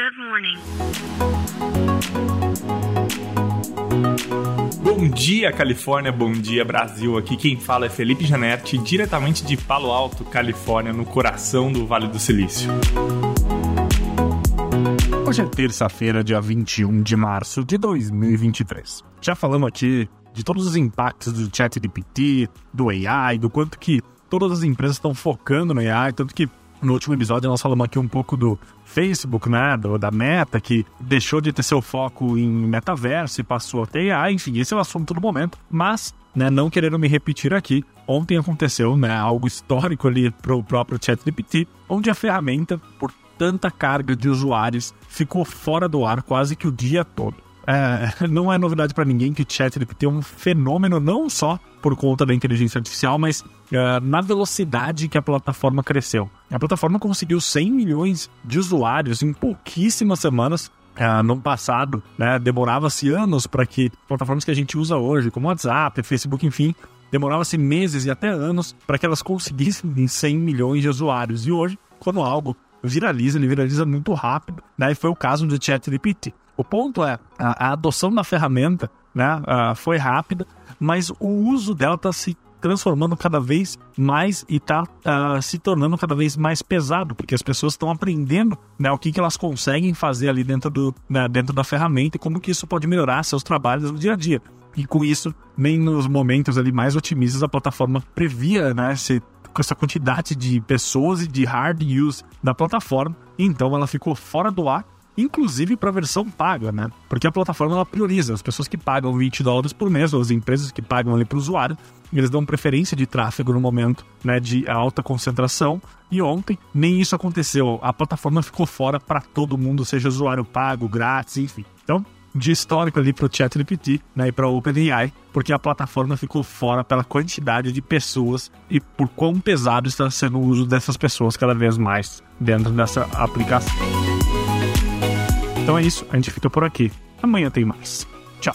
Good morning. Bom dia, Califórnia. Bom dia, Brasil. Aqui quem fala é Felipe Janetti, diretamente de Palo Alto, Califórnia, no coração do Vale do Silício. Hoje é terça-feira, dia 21 de março de 2023. Já falamos aqui de todos os impactos do ChatGPT, do AI, do quanto que todas as empresas estão focando no AI, tanto que no último episódio nós falamos aqui um pouco do Facebook, né, do, da Meta, que deixou de ter seu foco em metaverso e passou a ter AI, enfim, esse é o assunto do momento, mas, né, não querendo me repetir aqui, ontem aconteceu, né, algo histórico ali para o próprio ChatGPT, onde a ferramenta, por tanta carga de usuários, ficou fora do ar quase que o dia todo. É, não é novidade para ninguém que o ChatGPT é um fenômeno não só por conta da inteligência artificial, mas uh, na velocidade que a plataforma cresceu. A plataforma conseguiu 100 milhões de usuários em pouquíssimas semanas. Uh, no passado, né, demorava-se anos para que plataformas que a gente usa hoje, como WhatsApp, Facebook, enfim, demorava-se meses e até anos para que elas conseguissem 100 milhões de usuários. E hoje, quando algo viraliza, ele viraliza muito rápido, né? E foi o caso do ChatGPT. O ponto é, a, a adoção da ferramenta né, uh, foi rápida, mas o uso dela está se transformando cada vez mais e está uh, se tornando cada vez mais pesado, porque as pessoas estão aprendendo né, o que, que elas conseguem fazer ali dentro, do, né, dentro da ferramenta e como que isso pode melhorar seus trabalhos no dia a dia. E com isso, nem nos momentos ali mais otimistas a plataforma previa né, esse, essa quantidade de pessoas e de hard use da plataforma, então ela ficou fora do ar inclusive para a versão paga, né? Porque a plataforma ela prioriza as pessoas que pagam 20 dólares por mês, ou as empresas que pagam ali para o usuário, eles dão preferência de tráfego no momento né, de alta concentração. E ontem nem isso aconteceu. A plataforma ficou fora para todo mundo, seja usuário pago, grátis, enfim. Então, de histórico ali para o ChatGPT né, e para o OpenAI, porque a plataforma ficou fora pela quantidade de pessoas e por quão pesado está sendo o uso dessas pessoas cada vez mais dentro dessa aplicação. Então é isso, a gente fica por aqui. Amanhã tem mais. Tchau.